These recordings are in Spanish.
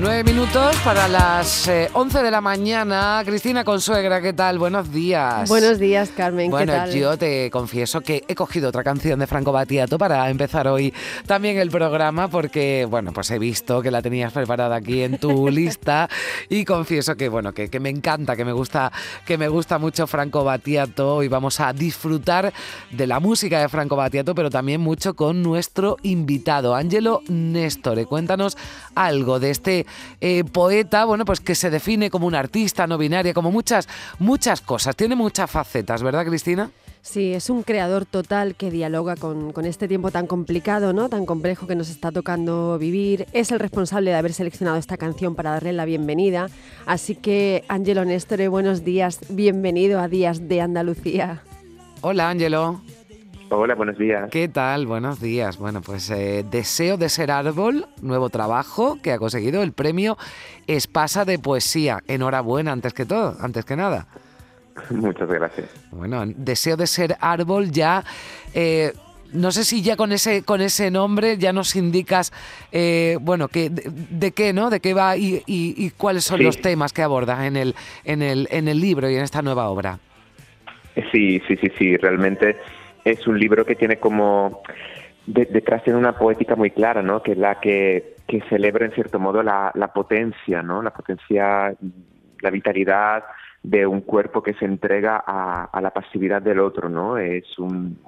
Nueve minutos para las eh, once de la mañana. Cristina Consuegra, ¿qué tal? Buenos días. Buenos días, Carmen. ¿qué Bueno, tal? yo te confieso que he cogido otra canción de Franco Battiato para empezar hoy también el programa porque, bueno, pues he visto que la tenías preparada aquí en tu lista y confieso que, bueno, que, que me encanta, que me gusta, que me gusta mucho Franco Battiato y vamos a disfrutar de la música de Franco Battiato, pero también mucho con nuestro invitado, Angelo Nestore. Cuéntanos algo de este eh, poeta, bueno, pues que se define como un artista no binaria, como muchas, muchas cosas. Tiene muchas facetas, ¿verdad, Cristina? Sí, es un creador total que dialoga con, con este tiempo tan complicado, ¿no? Tan complejo que nos está tocando vivir. Es el responsable de haber seleccionado esta canción para darle la bienvenida. Así que, Ángelo Néstor, buenos días. Bienvenido a Días de Andalucía. Hola, Ángelo. Hola, buenos días. ¿Qué tal? Buenos días. Bueno, pues eh, Deseo de ser árbol, nuevo trabajo que ha conseguido el premio Espasa de Poesía. Enhorabuena, antes que todo, antes que nada. Muchas gracias. Bueno, Deseo de ser árbol ya... eh, no sé si ya con ese con ese nombre ya nos indicas, eh, bueno, que de, de qué, ¿no? De qué va y, y- y cuáles son Sí. los temas que abordas en el en el en el libro y en esta nueva obra. Sí, sí, sí, sí. Realmente es un libro que tiene como de- detrás tiene una poética muy clara, ¿no? Que es la que, que celebra en cierto modo la, la potencia, ¿no? La potencia, la vitalidad de un cuerpo que se entrega a, a la pasividad del otro, ¿no? Es un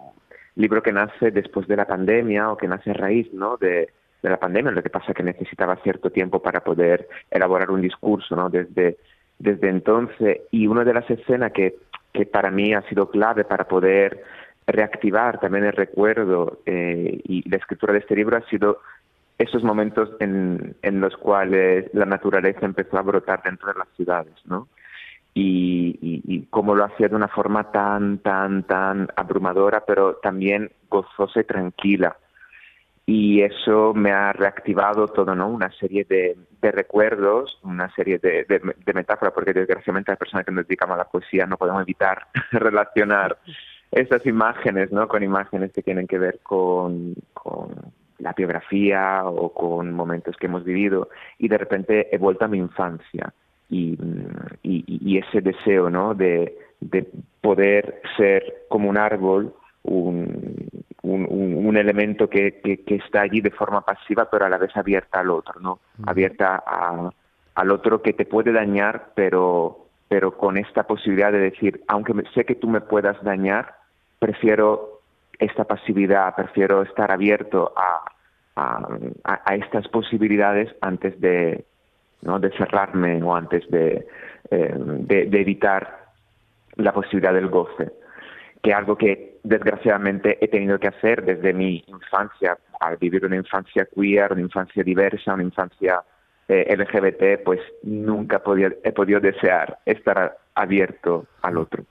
libro que nace después de la pandemia o que nace a raíz, ¿no? De, de la pandemia. Lo que pasa es que necesitaba cierto tiempo para poder elaborar un discurso, ¿no? Desde desde entonces y una de las escenas que, que para mí ha sido clave para poder reactivar también el recuerdo eh, y la escritura de este libro ha sido esos momentos en, en los cuales la naturaleza empezó a brotar dentro de las ciudades, ¿no? Y, y, y cómo lo hacía de una forma tan, tan, tan abrumadora, pero también gozosa y tranquila y eso me ha reactivado todo, ¿no? Una serie de, de recuerdos, una serie de, de, de metáforas, porque desgraciadamente las personas que nos dedicamos a la poesía no podemos evitar relacionar esas imágenes, ¿no? Con imágenes que tienen que ver con, con la biografía o con momentos que hemos vivido y de repente he vuelto a mi infancia y, y, y ese deseo, ¿no? De, de poder ser como un árbol, un, un, elemento que, que, que, está allí de forma pasiva, pero a la vez abierta al otro, ¿no? Abierta a, al otro que te puede dañar, pero, pero con esta posibilidad de decir, aunque sé que tú me puedas dañar, prefiero esta pasividad, prefiero estar abierto a, estas posibilidades antes de, ¿no? de cerrarme o antes de, eh, de, evitar la posibilidad del goce que algo que desgraciadamente he tenido que hacer desde mi infancia, al vivir una infancia queer, una infancia diversa, una infancia eh, LGBT, pues nunca he podido desear estar abierto al otro.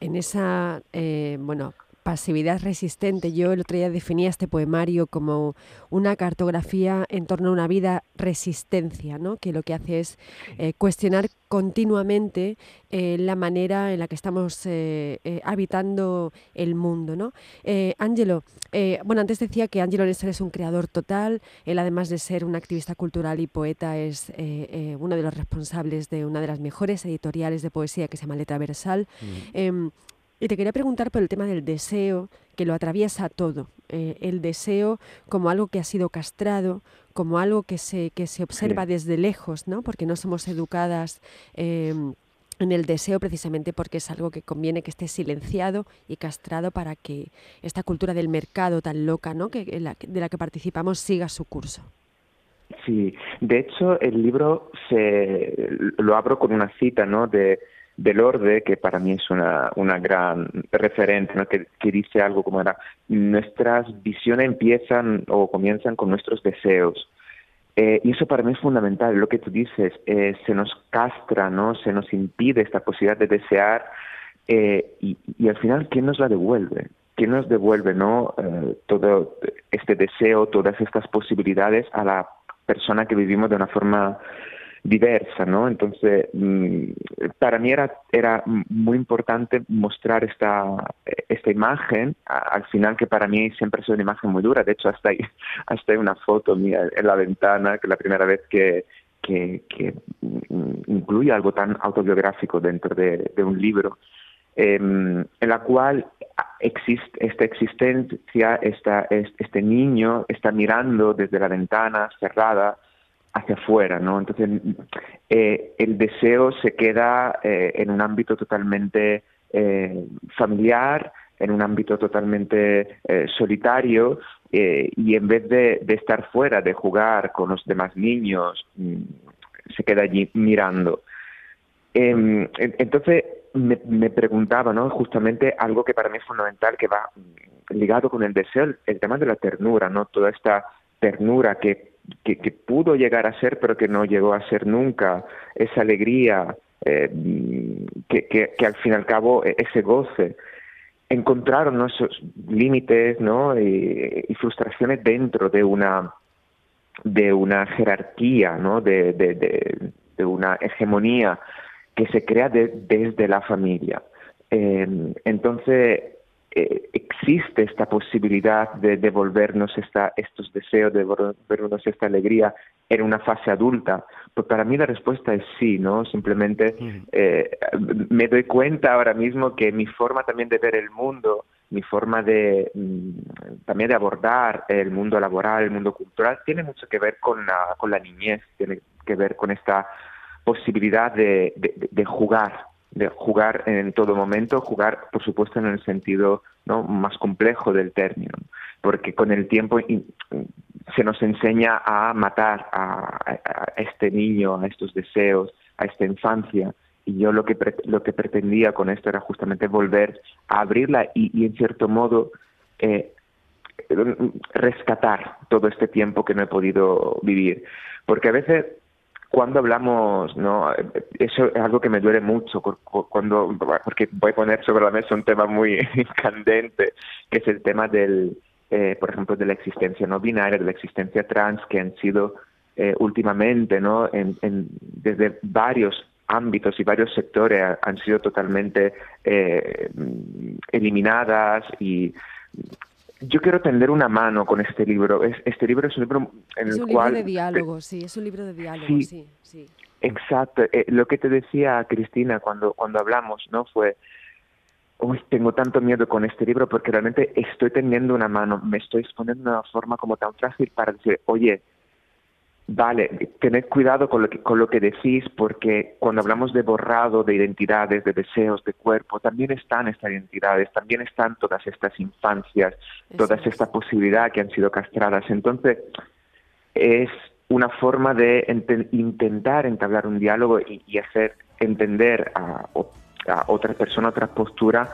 En esa, eh, bueno, pasividad resistente. Yo el otro día definía este poemario como una cartografía en torno a una vida resistencia, ¿no? que lo que hace es eh, cuestionar continuamente eh, la manera en la que estamos eh, habitando el mundo. ¿no? Ángelo, bueno, antes decía que Ángelo Néstor es un creador total, él además de ser un activista cultural y poeta es uno de los responsables de una de las mejores editoriales de poesía que se llama Letra Versal. Mm. Y te quería preguntar por el tema del deseo, que lo atraviesa todo. Eh, el deseo como algo que ha sido castrado, como algo que se, que se observa sí. desde lejos, ¿no? Porque no somos educadas eh, en el deseo precisamente porque es algo que conviene que esté silenciado y castrado para que esta cultura del mercado tan loca, ¿no? Que, de la que participamos siga su curso. Sí, de hecho el libro se lo abro con una cita, ¿no? De Delorde, que para mí es una, una gran referente, ¿no? que, que, dice algo como era, nuestras visiones empiezan o comienzan con nuestros deseos. Eh, y eso para mí es fundamental, lo que tú dices, eh, se nos castra, ¿no? se nos impide esta posibilidad de desear eh, y, y, al final, ¿quién nos la devuelve? ¿quién nos devuelve no todo este deseo, todas estas posibilidades a la persona que vivimos de una forma diversa, ¿no? Entonces, mm, para mí era, era muy importante mostrar esta, esta imagen, al final que para mí siempre es una imagen muy dura, de hecho hasta hay, hasta hay una foto mía en la ventana, que es la primera vez que, que, mm, incluye algo tan autobiográfico dentro de, un libro, em, en la cual existe esta existencia, esta, este niño está mirando desde la ventana cerrada, hacia afuera, ¿no? Entonces, eh, el deseo se queda eh, en un ámbito totalmente eh, familiar, en un ámbito totalmente solitario, y en vez de, estar fuera, de jugar con los demás niños, mm, se queda allí mirando. Em, entonces, me, me, preguntaba, ¿no? Justamente algo que para mí es fundamental, que va ligado con el deseo, el tema de la ternura, ¿no? Toda esta ternura que que, pudo llegar a ser, pero que no llegó a ser nunca, esa alegría, eh, que, que, al fin y al cabo e, ese goce, encontraron esos límites ¿no? Y, frustraciones dentro de una de una jerarquía, ¿no? de, de, una hegemonía que se crea desde la familia. Eh, entonces, eh, existe esta posibilidad de devolvernos esta, estos deseos, de devolvernos esta alegría en una fase adulta? Pues para mí la respuesta es sí, ¿no? Simplemente eh, me doy cuenta ahora mismo que mi forma también de ver el mundo, mi forma de mm, también de abordar el mundo laboral, el mundo cultural, tiene mucho que ver con la, con la niñez, tiene que ver con esta posibilidad de, de jugar, de jugar en todo momento, jugar por supuesto en el sentido ¿no? más complejo del término, porque con el tiempo se nos enseña a matar a, este niño, a estos deseos, a esta infancia, y yo lo que, lo que pretendía con esto era justamente volver a abrirla y, en cierto modo eh, rescatar todo este tiempo que no he podido vivir, porque a veces cuando hablamos, no, eso es algo que me duele mucho cuando, porque voy a poner sobre la mesa un tema muy candente, que es el tema del, eh, por ejemplo, de la existencia no binaria, de la existencia trans, que han sido eh, últimamente, no, en, desde varios ámbitos y varios sectores han sido totalmente eh, eliminadas y yo quiero tender una mano con este libro. Este libro es un libro en el cual... Es un libro de diálogo, sí, es un libro de diálogo, sí. sí, Exacto. Eh, lo que te decía Cristina cuando, cuando hablamos, ¿no? Fue, uy, tengo tanto miedo con este libro porque realmente estoy tendiendo una mano, me estoy exponiendo de una forma como tan frágil para decir, oye, Vale, tened cuidado con lo, que, con lo que decís, porque cuando hablamos de borrado de identidades, de deseos, de cuerpo, también están estas identidades, también están todas estas infancias, toda esta posibilidad que han sido castradas. Entonces, es una forma de intentar entablar un diálogo y, hacer entender a, a, otra persona, otra postura,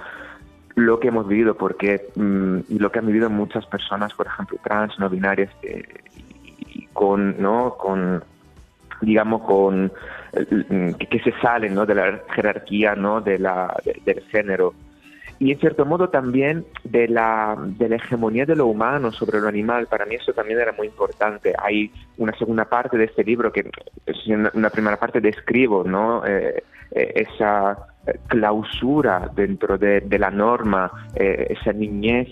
lo que hemos vivido, porque mm, y lo que han vivido muchas personas, por ejemplo, trans, no binarias, eh, con, ¿no? con digamos, con que, se salen ¿no? de la jerarquía ¿no? de la, del género. Y en cierto modo también de la, de la hegemonía de lo humano sobre lo animal. Para mí eso también era muy importante. Hay una segunda parte de este libro que, en una primera parte describo ¿no? Eh, eh, esa clausura dentro de, la norma, eh, esa niñez.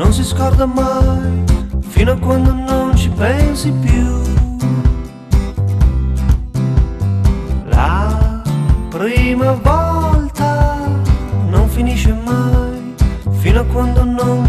Non si scorda mai fino a quando non ci pensi più. La prima volta non finisce mai fino a quando non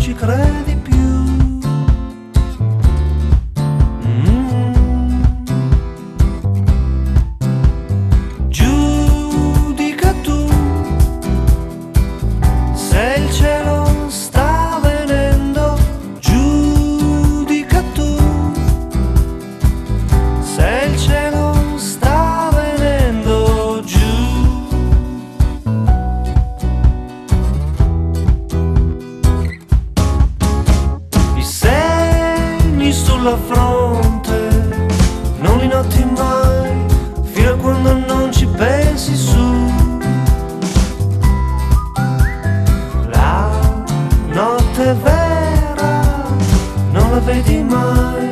vedi mai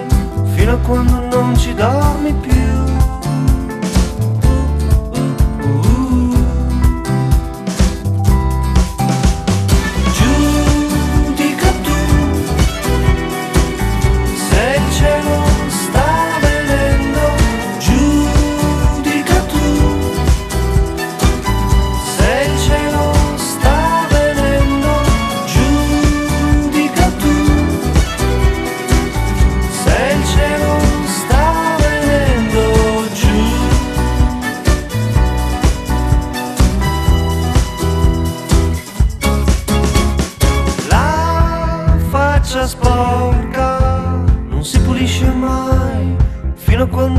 fino a quando cuando